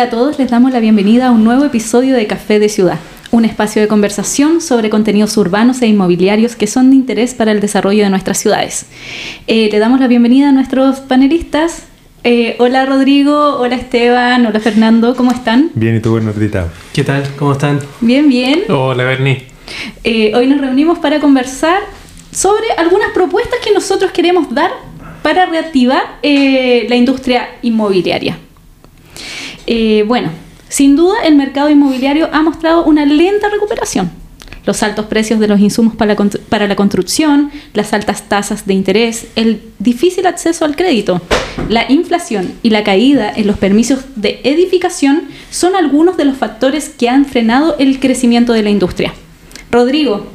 Hola a todos, les damos la bienvenida a un nuevo episodio de Café de Ciudad, un espacio de conversación sobre contenidos urbanos e inmobiliarios que son de interés para el desarrollo de nuestras ciudades. Eh, le damos la bienvenida a nuestros panelistas. Eh, hola Rodrigo, hola Esteban, hola Fernando, ¿cómo están? Bien, ¿y tú, Bernardita? ¿Qué tal? ¿Cómo están? Bien, bien. Hola, Bernie. Eh, hoy nos reunimos para conversar sobre algunas propuestas que nosotros queremos dar para reactivar eh, la industria inmobiliaria. Eh, bueno, sin duda el mercado inmobiliario ha mostrado una lenta recuperación. Los altos precios de los insumos para la, constru- para la construcción, las altas tasas de interés, el difícil acceso al crédito, la inflación y la caída en los permisos de edificación son algunos de los factores que han frenado el crecimiento de la industria. Rodrigo,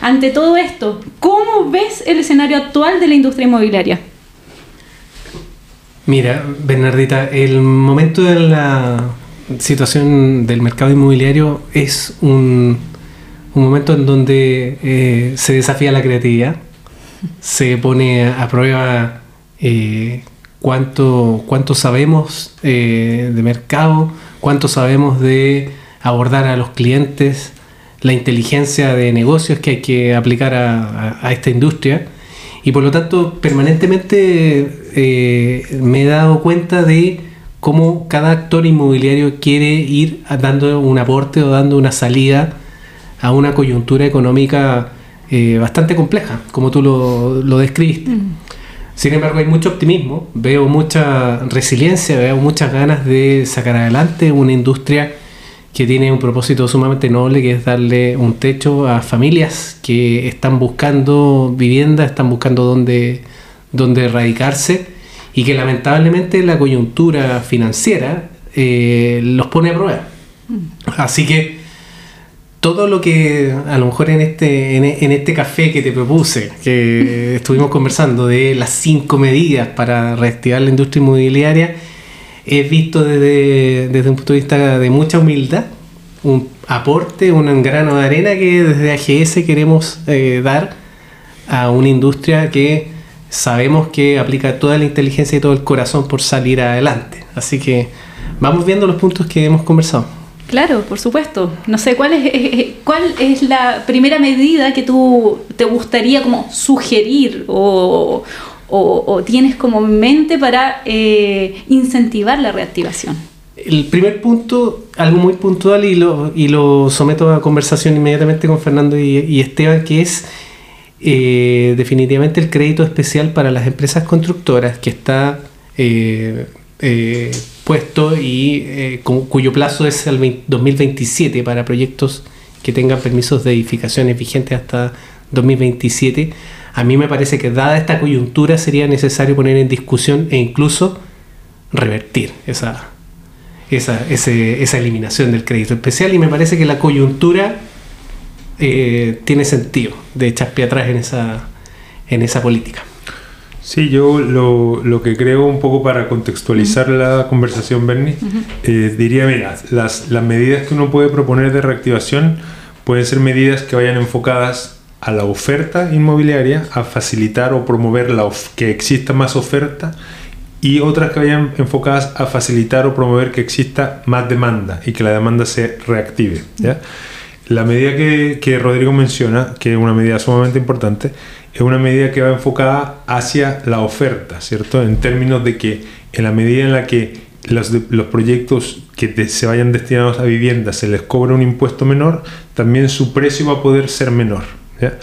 ante todo esto, ¿cómo ves el escenario actual de la industria inmobiliaria? Mira, Bernardita, el momento de la situación del mercado inmobiliario es un, momento en donde eh, se desafía la creatividad, se pone a prueba eh, cuánto, cuánto sabemos eh, de mercado, cuánto sabemos de abordar a los clientes, la inteligencia de negocios que hay que aplicar a esta industria. Y por lo tanto, permanentemente eh, me he dado cuenta de cómo cada actor inmobiliario quiere ir dando un aporte o dando una salida a una coyuntura económica eh, bastante compleja, como tú lo, lo describiste. Sin embargo, hay mucho optimismo, veo mucha resiliencia, veo muchas ganas de sacar adelante una industria que tiene un propósito sumamente noble, que es darle un techo a familias que están buscando vivienda, están buscando dónde, dónde radicarse y que lamentablemente la coyuntura financiera eh, los pone a prueba. Así que todo lo que a lo mejor en este, en, en este café que te propuse, que estuvimos conversando de las cinco medidas para reactivar la industria inmobiliaria, es visto desde, desde un punto de vista de mucha humildad, un aporte, un grano de arena que desde AGS queremos eh, dar a una industria que sabemos que aplica toda la inteligencia y todo el corazón por salir adelante. Así que vamos viendo los puntos que hemos conversado. Claro, por supuesto. No sé, ¿cuál es, cuál es la primera medida que tú te gustaría como sugerir o, o- tienes como en mente para eh, incentivar la reactivación? El primer punto, algo muy puntual y lo, y lo someto a conversación inmediatamente con Fernando y, Esteban, que es eh, definitivamente el crédito especial para las empresas constructoras que está eh, puesto y cu- cuyo plazo es el 20 2027 para proyectos que tengan permisos de edificaciones vigentes hasta 2027. A mí me parece que dada esta coyuntura sería necesario poner en discusión e incluso revertir esa, esa, ese- esa eliminación del crédito especial. Y me parece que la coyuntura eh, tiene sentido de echar pie atrás en esa, en esa política. Sí, yo lo, lo que creo un poco para contextualizar la conversación, Bernie, eh, diría, mira, las, las medidas que uno puede proponer de reactivación pueden ser medidas que vayan enfocadas a la oferta inmobiliaria, a facilitar o promover la que exista más oferta y otras que vayan enfocadas a facilitar o promover que exista más demanda y que la demanda se reactive. La medida que, Rodrigo menciona, que es una medida sumamente importante, es una medida que va enfocada hacia la oferta, ¿cierto? En términos de que en la medida en la que los, los proyectos que se vayan destinados a viviendas se les cobra un impuesto menor, también su precio va a poder ser menor. ¿Ya?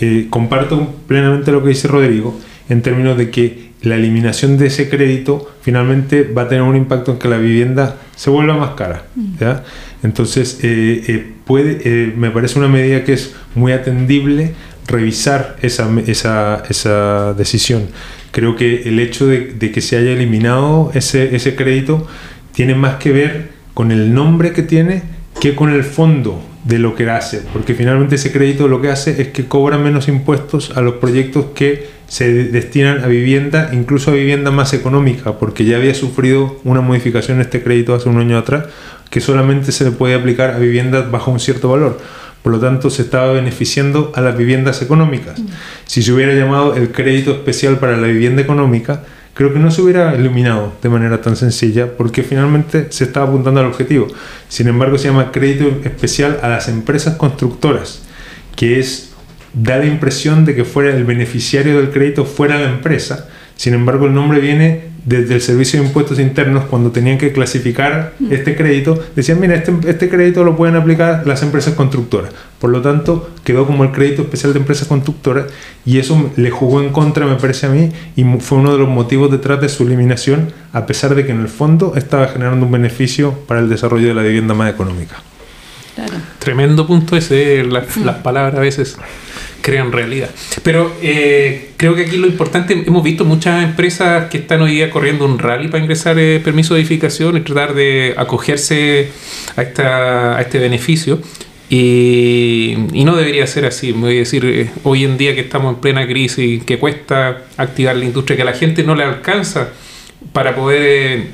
Eh, comparto plenamente lo que dice Rodrigo en términos de que la eliminación de ese crédito finalmente va a tener un impacto en que la vivienda se vuelva más cara. ¿ya? Entonces, eh, eh, puede, me parece una medida que es muy atendible revisar esa, esa decisión. Creo que el hecho de, de que se haya eliminado ese, ese crédito tiene más que ver con el nombre que tiene que con el fondo de lo que hace, porque finalmente ese crédito lo que hace es que cobra menos impuestos a los proyectos que se de- destinan a vivienda, incluso a vivienda más económica, porque ya había sufrido una modificación este crédito hace un año atrás, que solamente se le puede aplicar a viviendas bajo un cierto valor. Por lo tanto, se estaba beneficiando a las viviendas económicas. Si se hubiera llamado el crédito especial para la vivienda económica, creo que no se hubiera iluminado de manera tan sencilla porque finalmente se estaba apuntando al objetivo. Sin embargo, se llama crédito especial a las empresas constructoras, que es da la impresión de que fuera el beneficiario del crédito fuera la empresa. Sin embargo, el nombre viene desde el Servicio de Impuestos Internos, cuando tenían que clasificar mm. este crédito, decían, mira, este, este, crédito lo pueden aplicar las empresas constructoras. Por lo tanto, quedó como el crédito especial de empresas constructoras y eso le jugó en contra, me parece a mí, y fue uno de los motivos detrás de su eliminación, a pesar de que en el fondo estaba generando un beneficio para el desarrollo de la vivienda más económica. Tremendo punto ese, las, mm. las palabras a veces crean realidad. Pero eh, creo que aquí lo importante, hemos visto muchas empresas que están hoy día corriendo un rally para ingresar eh, permiso de edificación y tratar de acogerse a, esta, a este beneficio. Y, no debería ser así. Me voy a decir, eh, hoy en día que estamos en plena crisis, que cuesta activar la industria, que a la gente no le alcanza para poder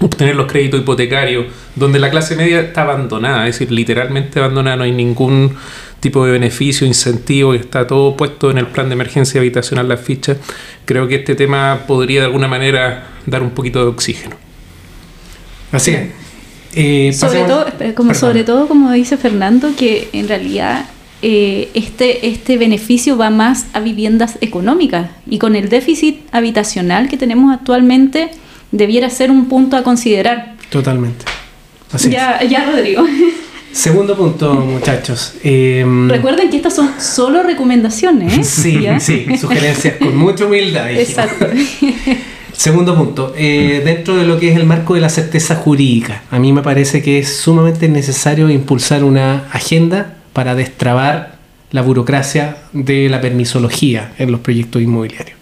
obtener los créditos hipotecarios, donde la clase media está abandonada, es decir, literalmente abandonada, no hay ningún tipo de beneficio, incentivo, y está todo puesto en el plan de emergencia habitacional, las fichas, creo que este tema podría de alguna manera dar un poquito de oxígeno. Así es. Eh, sobre, todo, como, sobre todo, como dice Fernando, que en realidad eh, este, este beneficio va más a viviendas económicas y con el déficit habitacional que tenemos actualmente debiera ser un punto a considerar. Totalmente. Así ya, ya, Rodrigo. Segundo punto, muchachos. Em, Recuerden que estas son solo recomendaciones. ¿eh? Sí, sí, sugerencias con mucha humildad. Exacto. Segundo punto, eh, dentro de lo que es el marco de la certeza jurídica, a mí me parece que es sumamente necesario impulsar una agenda para destrabar la burocracia de la permisología en los proyectos inmobiliarios.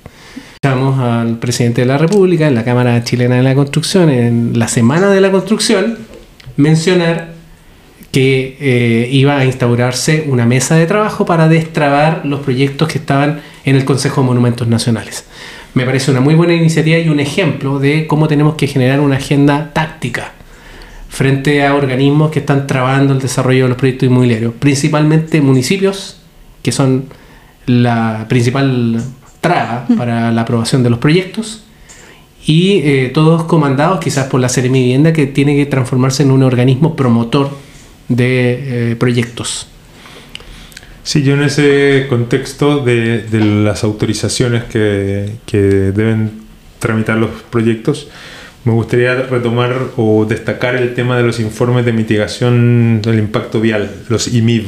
Escuchamos al presidente de la República en la Cámara Chilena de la Construcción, en la Semana de la Construcción, mencionar que eh, iba a instaurarse una mesa de trabajo para destrabar los proyectos que estaban en el Consejo de Monumentos Nacionales. Me parece una muy buena iniciativa y un ejemplo de cómo tenemos que generar una agenda táctica frente a organismos que están trabando el desarrollo de los proyectos inmobiliarios, principalmente municipios, que son la principal traba para la aprobación de los proyectos, y eh, todos comandados quizás por la Seremi Vivienda, que tiene que transformarse en un organismo promotor de eh, proyectos. Sí, yo en ese contexto de, las autorizaciones que, deben tramitar los proyectos, me gustaría retomar o destacar el tema de los informes de mitigación del impacto vial, los IMIV,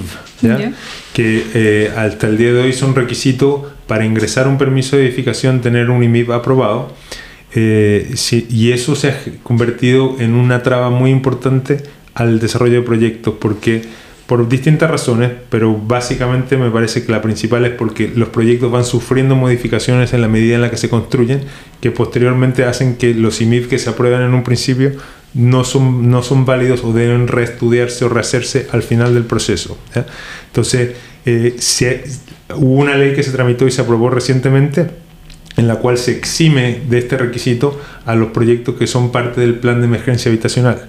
que eh, hasta el día de hoy son requisito para ingresar un permiso de edificación tener un IMIV aprobado. Eh, y eso se ha convertido en una traba muy importante al desarrollo de proyectos porque por distintas razones, pero básicamente me parece que la principal es porque los proyectos van sufriendo modificaciones en la medida en la que se construyen, que posteriormente hacen que los IMIF que se aprueban en un principio no son, no son válidos o deben reestudiarse o rehacerse al final del proceso. Entonces, eh, hubo una ley que se tramitó y se aprobó recientemente en la cual se exime de este requisito a los proyectos que son parte del plan de emergencia habitacional.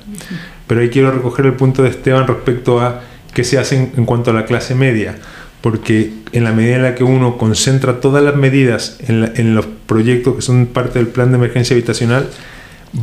Pero ahí quiero recoger el punto de Esteban respecto a qué se hace en, cuanto a la clase media, porque en la medida en la que uno concentra todas las medidas en, los proyectos que son parte del plan de emergencia habitacional,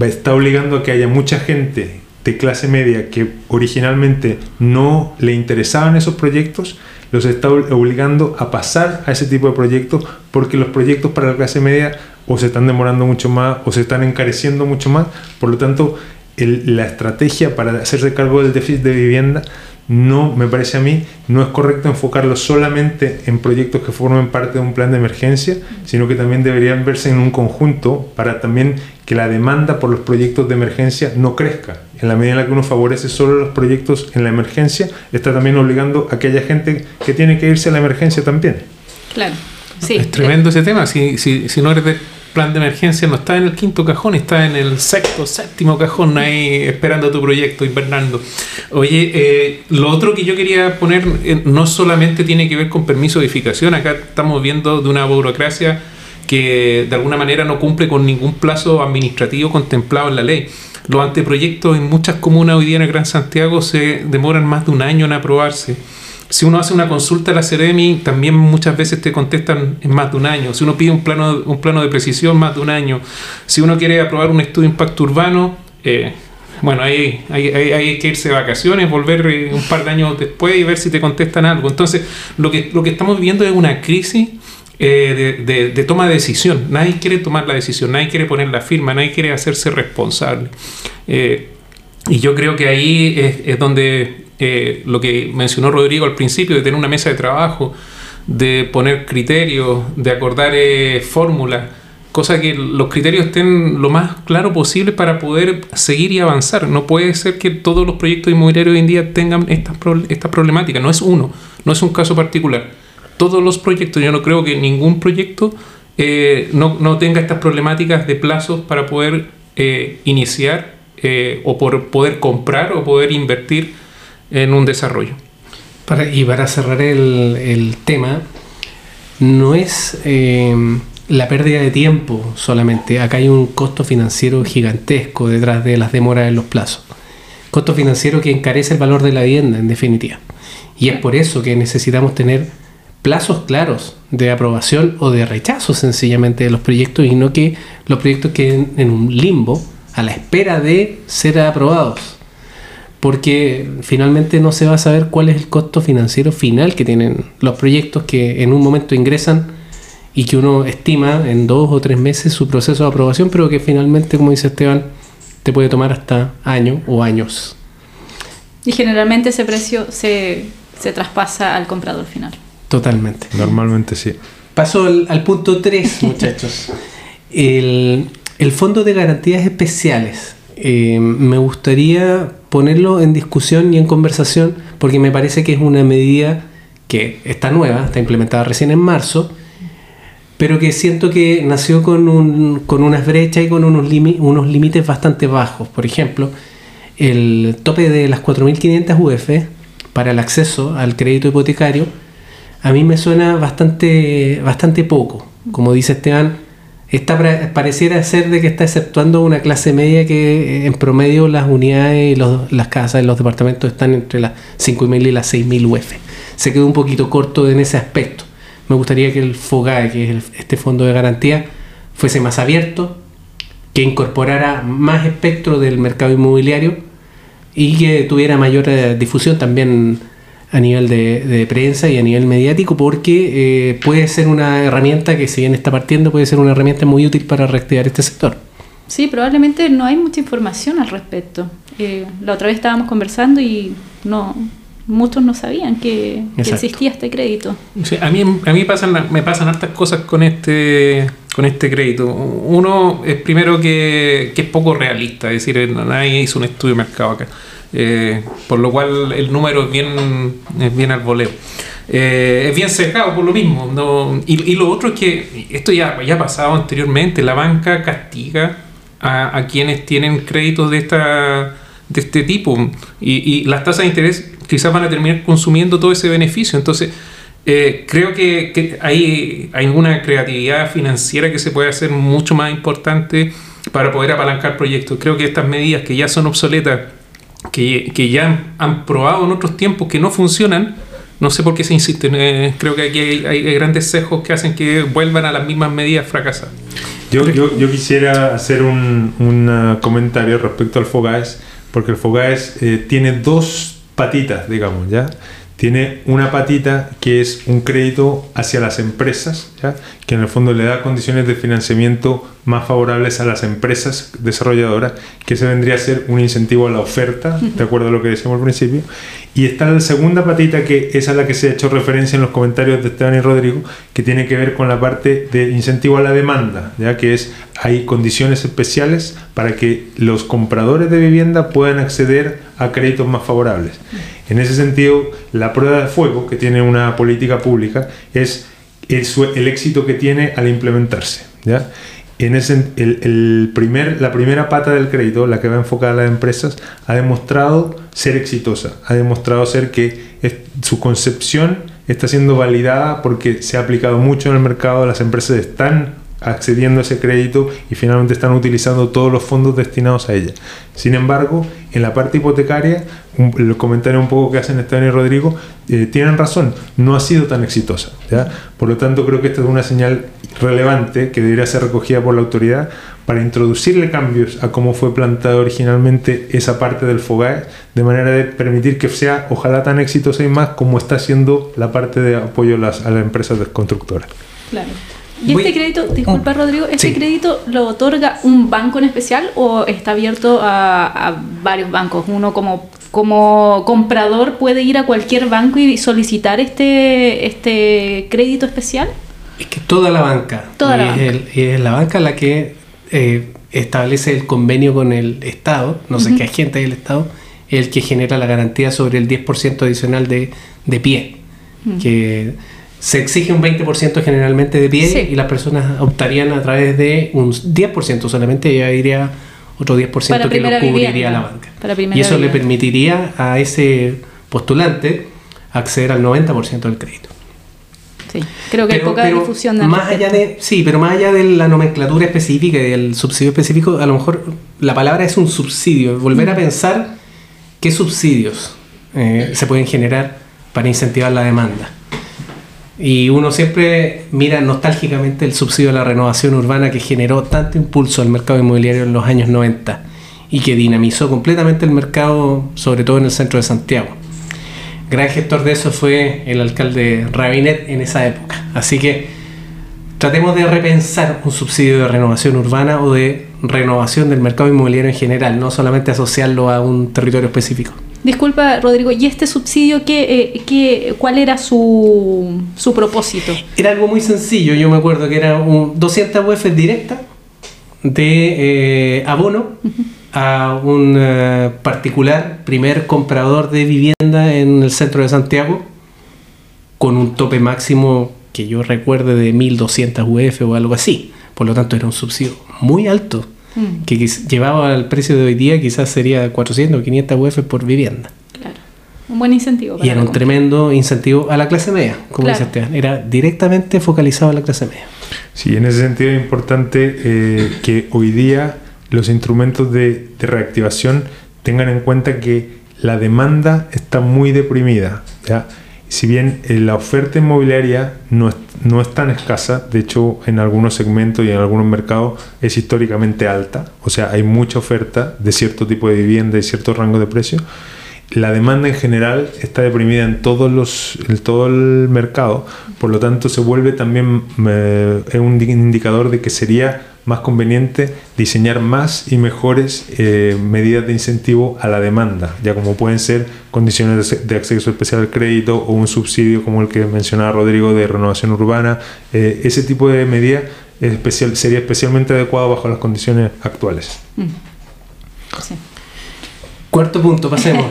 está obligando a que haya mucha gente de clase media que originalmente no le interesaban esos proyectos, los está obligando a pasar a ese tipo de proyectos porque los proyectos para la clase media o se están demorando mucho más o se están encareciendo mucho más. Por lo tanto, la estrategia para hacerse cargo del déficit de vivienda no, me parece a mí, no es correcto enfocarlo solamente en proyectos que formen parte de un plan de emergencia, sino que también deberían verse en un conjunto para también que la demanda por los proyectos de emergencia no crezca. En la medida en la que uno favorece solo los proyectos en la emergencia, está también obligando a que haya gente que tiene que irse a la emergencia también. Claro. Sí. Es tremendo ese tema. Si, si, si no eres de plan de emergencia no está en el quinto cajón, está en el sexto, séptimo cajón ahí esperando tu proyecto, invernando. Oye, eh, lo otro que yo quería poner eh, no solamente tiene que ver con permiso de edificación, acá estamos viendo de una burocracia que de alguna manera no cumple con ningún plazo administrativo contemplado en la ley. Los anteproyectos en muchas comunas hoy día en el Gran Santiago se demoran más de un año en aprobarse si uno hace una consulta a la Ceremi, también muchas veces te contestan en más de un año. Si uno pide un plano, un plano de precisión, más de un año. Si uno quiere aprobar un estudio de impacto urbano, eh, bueno, ahí hay, que irse de vacaciones, volver eh, un par de años después y ver si te contestan algo. Entonces, lo que, lo que estamos viviendo es una crisis eh, de, toma de decisión. Nadie quiere tomar la decisión, nadie quiere poner la firma, nadie quiere hacerse responsable. y yo creo que ahí es donde eh, lo que mencionó Rodrigo al principio, de tener una mesa de trabajo, de poner criterios, de acordar eh, fórmulas, cosa que los criterios estén lo más claro posible para poder seguir y avanzar. No puede ser que todos los proyectos inmobiliarios hoy en día tengan estas esta problemáticas, no es uno, no es un caso particular. Todos los proyectos, yo no creo que ningún proyecto eh, no, no, tenga estas problemáticas de plazos para poder iniciar o por poder comprar o poder invertir en un desarrollo. Para, y para cerrar el, tema, no es eh, la pérdida de tiempo solamente, acá hay un costo financiero gigantesco detrás de las demoras en los plazos. Costo financiero que encarece el valor de la vivienda, en definitiva. Y es por eso que necesitamos tener plazos claros de aprobación o de rechazo sencillamente de los proyectos y no que los proyectos queden en un limbo a la espera de ser aprobados porque finalmente no se va a saber cuál es el costo financiero final que tienen los proyectos que en un momento ingresan y que uno estima en dos o tres meses su proceso de aprobación, pero que finalmente, como dice Esteban, te puede tomar hasta año o años. Y generalmente ese precio se, traspasa al comprador final. Totalmente. Normalmente sí. Paso al, punto 3, muchachos. El, el Fondo de Garantías Especiales. Eh, me gustaría ponerlo en discusión y en conversación porque me parece que es una medida que está nueva, está implementada recién en marzo, pero que siento que nació con, un, con unas brechas y con unos, unos límites bastante bajos. Por ejemplo, el tope de las 4.500 UF para el acceso al crédito hipotecario a mí me suena bastante, bastante poco. Como dice Esteban, esta pareciera ser de que está exceptuando una clase media que eh, en promedio las unidades y las casas en los departamentos están entre las 5.000 y las 6.000 UF. Se quedó un poquito corto en ese aspecto. Me gustaría que el FOGAE, que es este fondo de garantía, fuese más abierto, que incorporara más espectro del mercado inmobiliario y que tuviera mayor eh, difusión también a nivel de, prensa y a nivel mediático porque eh, puede ser una herramienta que si bien está partiendo puede ser una herramienta muy útil para reactivar este sector. Sí, probablemente no hay mucha información al respecto. Eh, la otra vez estábamos conversando y no muchos no sabían que, existía este crédito. a mí, a mí pasan, me pasan hartas cosas con este con este crédito. Uno es primero que, que es poco realista, es decir, nadie hizo un estudio de mercado acá. Eh, por lo cual el número es bien, es bien. Eh, es bien cercado por lo mismo. ¿no? Y, lo otro es que esto ya, ya ha pasado anteriormente, la banca castiga a, quienes tienen créditos de, esta, de este tipo y, y, las tasas de interés quizás van a terminar consumiendo todo ese beneficio. Entonces, eh, creo que, que, hay, hay una creatividad financiera que se puede hacer mucho más importante para poder apalancar proyectos. Creo que estas medidas que ya son obsoletas que, ya han, probado en otros tiempos que no funcionan, no sé por qué se insisten. Eh, creo que aquí hay, grandes sesgos que hacen que vuelvan a las mismas medidas fracasadas. Yo, yo, yo quisiera hacer un, un, comentario respecto al FOGAES, porque el FOGAES eh, tiene dos patitas, digamos, ¿ya? Tiene una patita que es un crédito hacia las empresas, que en el fondo le da condiciones de financiamiento más favorables a las empresas desarrolladoras, que se vendría a ser un incentivo a la oferta, de acuerdo a lo que decíamos al principio. Y está la segunda patita, que es a la que se ha hecho referencia en los comentarios de Esteban y Rodrigo, que tiene que ver con la parte de incentivo a la demanda, ya que es hay condiciones especiales para que los compradores de vivienda puedan acceder a créditos más favorables. En ese sentido, la prueba de fuego que tiene una política pública es el, éxito que tiene al implementarse. ¿ya? En ese, el, primer, la primera pata del crédito, la que va enfocada a las empresas, ha demostrado ser exitosa, ha demostrado ser que su concepción está siendo validada porque se ha aplicado mucho en el mercado, las empresas están accediendo a ese crédito y finalmente están utilizando todos los fondos destinados a ella. Sin embargo, en la parte hipotecaria, el comentario un poco que hacen Esteban y Rodrigo, eh, tienen razón, no ha sido tan exitosa. Por lo tanto, creo que esta es una señal relevante que debería ser recogida por la autoridad para introducirle cambios a cómo fue plantada originalmente esa parte del FOGAE, de manera de permitir que sea ojalá tan exitosa y más como está siendo la parte de apoyo a las, a las empresas constructoras. Claro. ¿Y este crédito, disculpa oh, Rodrigo, este crédito lo otorga un banco en especial o está abierto a, varios bancos? Uno como, como comprador puede ir a cualquier banco y solicitar este, este crédito especial? Es que toda la banca. Toda la banca. Es, la banca la que eh, establece el convenio con el Estado, no sé qué agente del Estado, el que genera la garantía sobre el 10% adicional de, de pie. Que se exige un 20% generalmente de pie y las personas optarían a través de un 10% solamente, ya iría otro 10% que lo cubriría la banca. y eso le permitiría a ese postulante acceder al 90% del crédito. Sí, creo que hay poca difusión de más allá de Sí, pero más allá de la nomenclatura específica y del subsidio específico, a lo mejor la palabra es un subsidio. Volver a pensar qué subsidios eh, se pueden generar para incentivar la demanda. Y uno siempre mira nostálgicamente el subsidio a la renovación urbana que generó tanto impulso al mercado inmobiliario en los años 90 y que dinamizó completamente el mercado, sobre todo en el centro de Santiago. Gran gestor de eso fue el alcalde Rabinet en esa época. Así que tratemos de repensar un subsidio de renovación urbana o de renovación del mercado inmobiliario en general, no solamente asociarlo a un territorio específico. Disculpa, Rodrigo, ¿y este subsidio qué, eh, cuál era su, su, propósito? Era algo muy sencillo, yo me acuerdo que era un 200 UF directa de eh, abono a un eh, particular primer comprador de vivienda en el centro de Santiago con un tope máximo que yo recuerde de 1200 UF o algo así. Por lo tanto, era un subsidio muy alto Mm. que llevaba al precio de hoy día quizás sería 400 o 500 UF por vivienda. Claro. Un buen incentivo. y era un tremendo incentivo a la clase media, como dice Esteban. Era directamente focalizado a la clase media. Sí, en ese sentido es importante eh, que hoy día los instrumentos de, de reactivación tengan en cuenta que la demanda está muy deprimida. ¿ya? Si bien eh, la oferta inmobiliaria no es, no es, tan escasa, de hecho en algunos segmentos y en algunos mercados es históricamente alta, o sea, hay mucha oferta de cierto tipo de vivienda y cierto rango de precio, la demanda en general está deprimida en, todos los, en todo el mercado, por lo tanto se vuelve también eh, un indicador de que sería más conveniente diseñar más y mejores eh, medidas de incentivo a la demanda, ya como pueden ser condiciones de acceso especial al crédito o un subsidio como el que mencionaba Rodrigo de renovación urbana. Eh, ese tipo de medidas especial, sería especialmente adecuado bajo las condiciones actuales. Mm. Cuarto punto, pasemos.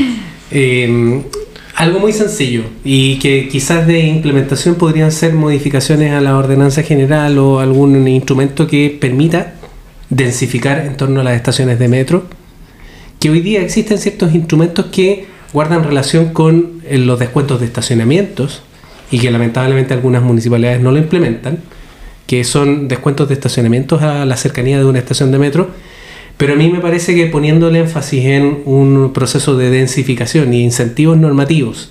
eh, algo muy sencillo y que quizás de implementación podrían ser modificaciones a la ordenanza general o algún instrumento que permita densificar en torno a las estaciones de metro. Que hoy día existen ciertos instrumentos que guardan relación con eh, los descuentos de estacionamientos y que lamentablemente algunas municipalidades no lo implementan, que son descuentos de estacionamientos a la cercanía de una estación de metro pero a mí me parece que poniéndole énfasis en un proceso de densificación y incentivos normativos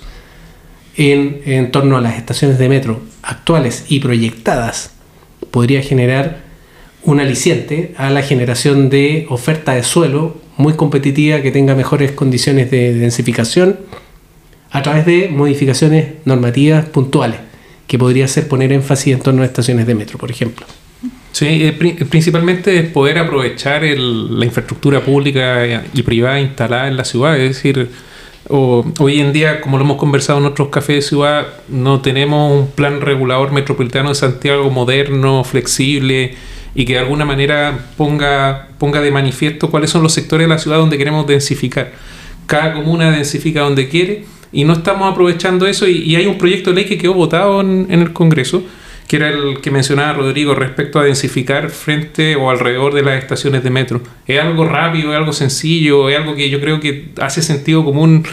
en torno a las estaciones de metro actuales y proyectadas, podría generar un aliciente a la generación de oferta de suelo muy competitiva que tenga mejores condiciones de densificación a través de modificaciones normativas puntuales, que podría ser poner énfasis en torno a estaciones de metro, por ejemplo. Sí, eh, principalmente poder aprovechar la infraestructura pública y privada instalada en la ciudad. Es decir, hoy en día, como lo hemos conversado en otros cafés de ciudad, no tenemos un plan regulador metropolitano de Santiago moderno, flexible y que de alguna manera ponga, ponga de manifiesto cuáles son los sectores de la ciudad donde queremos densificar. Cada comuna densifica donde quiere y no estamos aprovechando eso y, hay un proyecto de ley que quedó votado en el Congreso que era el que mencionaba Rodrigo respecto a densificar frente o alrededor de las estaciones de metro. Es algo rápido, es algo sencillo, es algo que yo creo que hace sentido común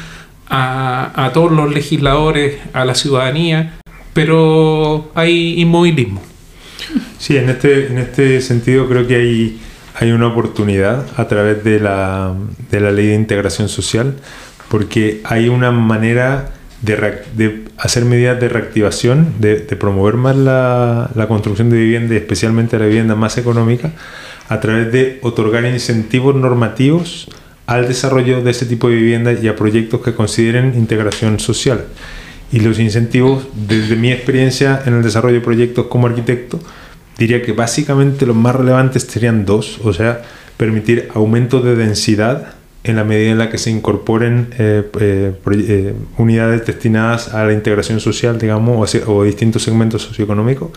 a, todos los legisladores, a la ciudadanía, pero hay inmovilismo. Sí, en este, en este sentido creo que hay, hay una oportunidad a través de la, de la ley de integración social, porque hay una manera de, hacer medidas de reactivación, de, promover más la, construcción de vivienda, especialmente la vivienda más económica, a través de otorgar incentivos normativos al desarrollo de ese tipo de viviendas y a proyectos que consideren integración social. Y los incentivos, desde mi experiencia en el desarrollo de proyectos como arquitecto, diría que básicamente los más relevantes serían dos, o sea, permitir aumento de densidad en la medida en la que se incorporen eh, eh, eh, unidades destinadas a la integración social, digamos, o, o, distintos segmentos socioeconómicos.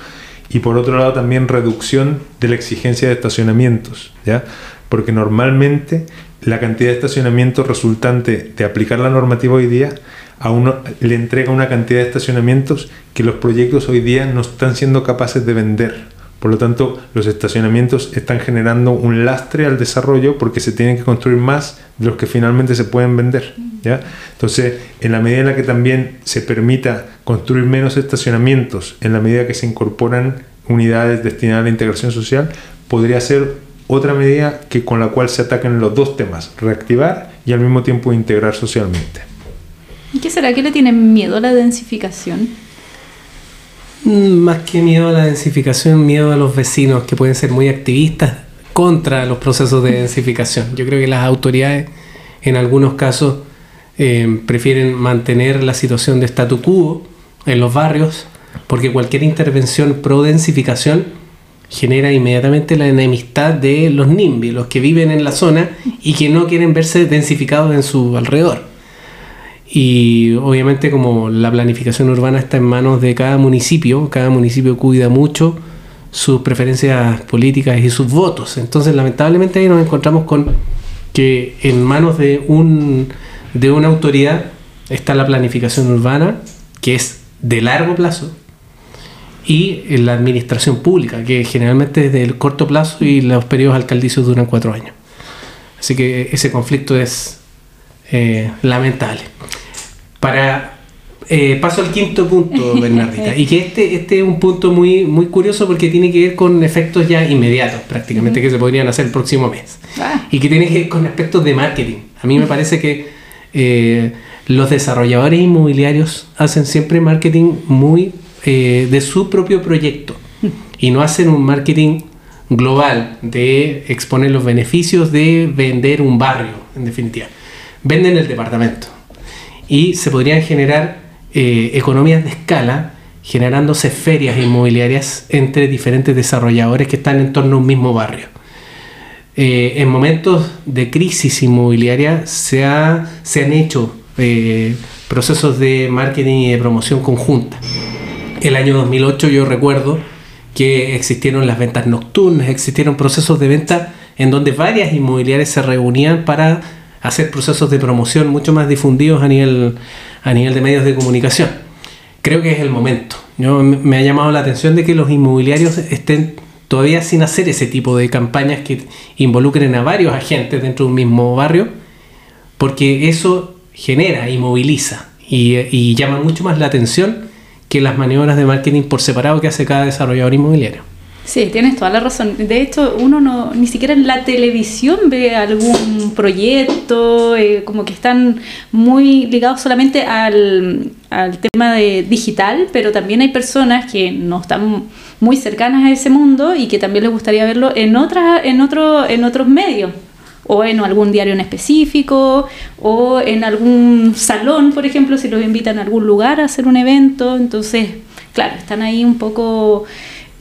Y por otro lado también reducción de la exigencia de estacionamientos, ¿ya? Porque normalmente la cantidad de estacionamientos resultante de aplicar la normativa hoy día le entrega una cantidad de estacionamientos que los proyectos hoy día no están siendo capaces de vender. Por lo tanto, los estacionamientos están generando un lastre al desarrollo porque se tienen que construir más de los que finalmente se pueden vender. ¿ya? Entonces, en la medida en la que también se permita construir menos estacionamientos, en la medida que se incorporan unidades destinadas a la integración social, podría ser otra medida que con la cual se atacan los dos temas, reactivar y al mismo tiempo integrar socialmente. ¿Y qué será? ¿Qué le tienen miedo a la densificación? Más que miedo a la densificación, miedo a los vecinos que pueden ser muy activistas contra los procesos de densificación. Yo creo que las autoridades en algunos casos eh, prefieren mantener la situación de statu quo en los barrios porque cualquier intervención pro densificación genera inmediatamente la enemistad de los NIMBY, los que viven en la zona y que no quieren verse densificados en su alrededor. Y obviamente como la planificación urbana está en manos de cada municipio, cada municipio cuida mucho sus preferencias políticas y sus votos. Entonces lamentablemente ahí nos encontramos con que en manos de, un, de una autoridad está la planificación urbana, que es de largo plazo, y la administración pública, que generalmente es de corto plazo y los periodos alcaldicios duran cuatro años. Así que ese conflicto es eh, lamentable. Para eh, paso al quinto punto, Bernardita, y que este, este es un punto muy, muy curioso porque tiene que ver con efectos ya inmediatos, prácticamente, que se podrían hacer el próximo mes. Ah. Y que tiene que ver con aspectos de marketing. A mí me parece que eh, los desarrolladores inmobiliarios hacen siempre marketing muy eh, de su propio proyecto y no hacen un marketing global de exponer los beneficios de vender un barrio, en definitiva. Venden el departamento y se podrían generar eh, economías de escala generándose ferias inmobiliarias entre diferentes desarrolladores que están en torno a un mismo barrio. Eh, en momentos de crisis inmobiliaria se, ha, se han hecho procesos de marketing y de promoción conjunta el año 2008 yo recuerdo que existieron las ventas nocturnas, existieron procesos de venta en donde varias inmobiliarias se reunían para hacer procesos de promoción mucho más difundidos a nivel, a nivel de medios de comunicación. Creo que es el momento. Yo, me ha llamado la atención de que los inmobiliarios estén todavía sin hacer ese tipo de campañas que involucren a varios agentes dentro de un mismo barrio, porque eso genera y moviliza y, y llama mucho más la atención que las maniobras de marketing por separado que hace cada desarrollador inmobiliario. Sí, tienes toda la razón. De hecho, uno no ni siquiera en la televisión ve algún proyecto, eh, como que están muy ligados solamente al, al, tema de digital, pero también hay personas que no están muy cercanas a ese mundo y que también les gustaría verlo en otras, en otro, en otros medios o en algún diario en específico, o en algún salón, por ejemplo, si los invitan a algún lugar a hacer un evento. Entonces, claro, están ahí un poco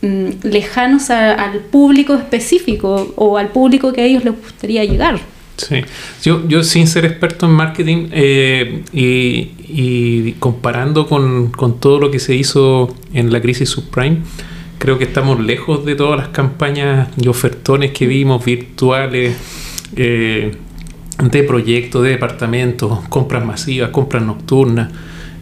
mm, lejanos al público específico o al público que a ellos les gustaría llegar. Sí, yo, yo sin ser experto en marketing eh, y, comparando con, con, todo lo que se hizo en la crisis subprime, creo que estamos lejos de todas las campañas y ofertones que vimos virtuales eh, de proyectos, de departamentos, compras masivas, compras nocturnas,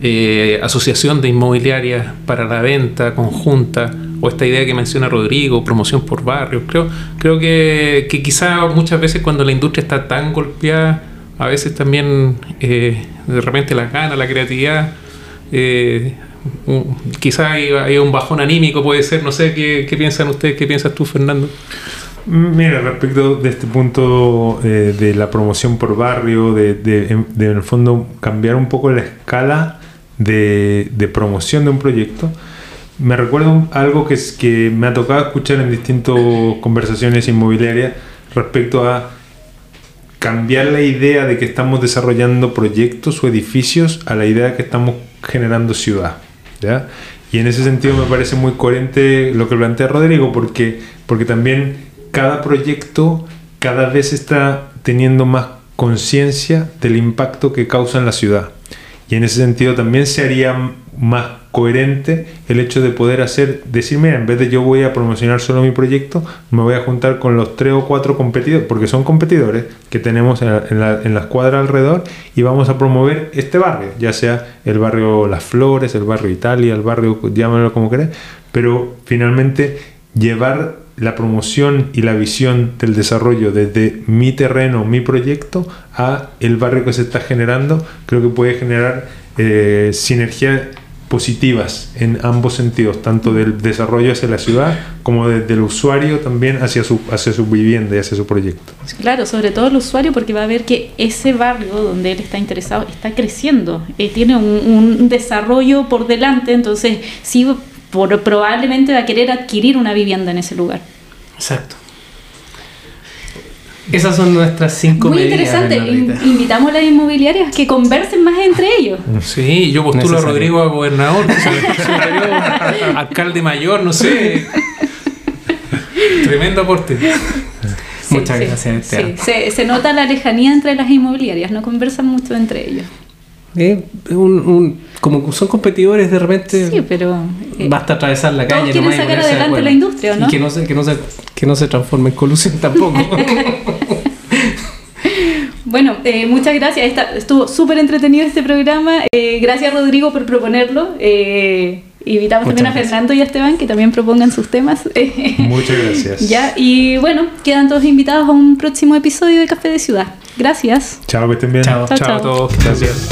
eh, asociación de inmobiliarias para la venta conjunta, o esta idea que menciona Rodrigo, promoción por barrios. Creo, creo que, que quizá muchas veces cuando la industria está tan golpeada, a veces también eh, de repente la gana, la creatividad, quizás hay, un bajón anímico, puede ser, no sé, ¿qué, piensan ustedes? ¿Qué piensas tú, Fernando? Mira, respecto de este punto eh, de la promoción por barrio, de, de, en el fondo cambiar un poco la escala de, de promoción de un proyecto, me recuerdo algo que, es, que me ha tocado escuchar en distintas conversaciones inmobiliarias respecto a cambiar la idea de que estamos desarrollando proyectos o edificios a la idea de que estamos generando ciudad. ¿ya? Y en ese sentido me parece muy coherente lo que plantea Rodrigo, porque, porque también cada proyecto cada vez está teniendo más conciencia del impacto que causa en la ciudad. Y en ese sentido también se haría más coherente el hecho de poder hacer, decir, mira, en vez de yo voy a promocionar solo mi proyecto, me voy a juntar con los tres o cuatro competidores, porque son competidores que tenemos en la, en la, escuadra alrededor y vamos a promover este barrio, ya sea el barrio Las Flores, el barrio Italia, el barrio, llámalo como querés, pero finalmente llevar la promoción y la visión del desarrollo desde mi terreno, mi proyecto, a el barrio que se está generando, creo que puede generar eh, sinergias positivas en ambos sentidos, tanto del desarrollo hacia la ciudad como desde el usuario también hacia su, hacia su vivienda y hacia su proyecto. Claro, sobre todo el usuario porque va a ver que ese barrio donde él está interesado está creciendo, eh, tiene un, un, desarrollo por delante, entonces sí por, probablemente va a querer adquirir una vivienda en ese lugar. Exacto. Esas son nuestras cinco Muy interesante. invitamos a las inmobiliarias que conversen más entre ellos. Sí, yo postulo a Rodrigo a gobernador, alcalde mayor, no sé. Tremendo aporte. Muchas gracias. Se, se, nota la lejanía entre las inmobiliarias, no conversan mucho entre ellos. Eh, un, un, como son competidores de repente sí, pero, eh, basta atravesar la calle quieren sacar adelante la industria ¿no? y que no se, que no se, que no se transforme en colusión tampoco bueno eh, muchas gracias Esta, estuvo súper entretenido este programa eh, gracias Rodrigo por proponerlo eh, Invitamos también a Fernando y a Esteban que también propongan sus temas. Muchas gracias. ya, y bueno, quedan todos invitados a un próximo episodio de Café de Ciudad. Gracias. Chao, que estén bien. Chao, chao, chao a todos. Gracias.